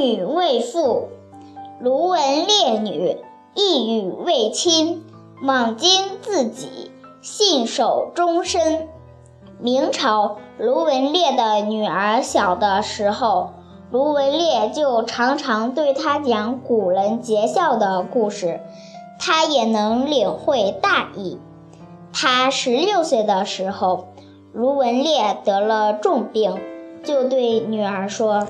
女为妇，卢文烈女一语为亲，莽今自己，信守终身。明朝卢文烈的女儿小的时候，卢文烈就常常对她讲古人节孝的故事，她也能领会大意。她十六岁的时候，卢文烈得了重病，就对女儿说：“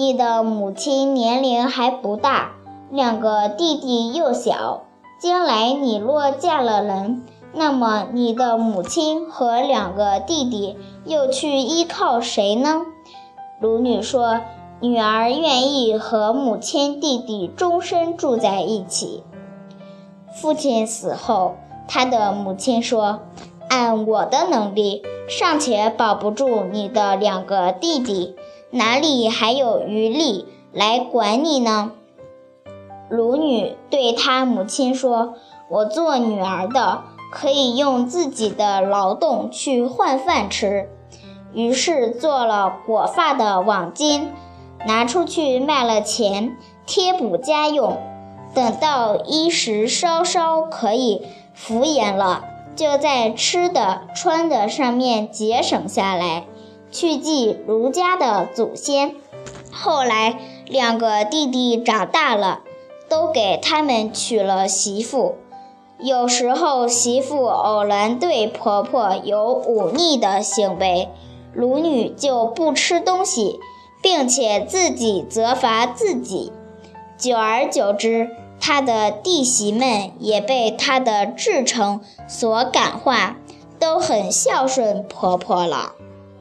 你的母亲年龄还不大，两个弟弟又小，将来你若嫁了人，那么你的母亲和两个弟弟又去依靠谁呢？”鲁女说：“女儿愿意和母亲、弟弟终身住在一起。”父亲死后。他的母亲说：“按我的能力，尚且保不住你的两个弟弟，哪里还有余力来管你呢？”鲁女对她母亲说：“我做女儿的，可以用自己的劳动去换饭吃。”于是做了裹发的网巾，拿出去卖了钱，贴补家用。等到衣食稍稍可以。敷衍了，就在吃的、穿的上面节省下来，去祭卢家的祖先。后来两个弟弟长大了，都给他们娶了媳妇。有时候媳妇偶然对婆婆有忤逆的行为，卢女就不吃东西，并且自己责罚自己。久而久之。她的弟媳们也被她的至诚所感化，都很孝顺婆婆了。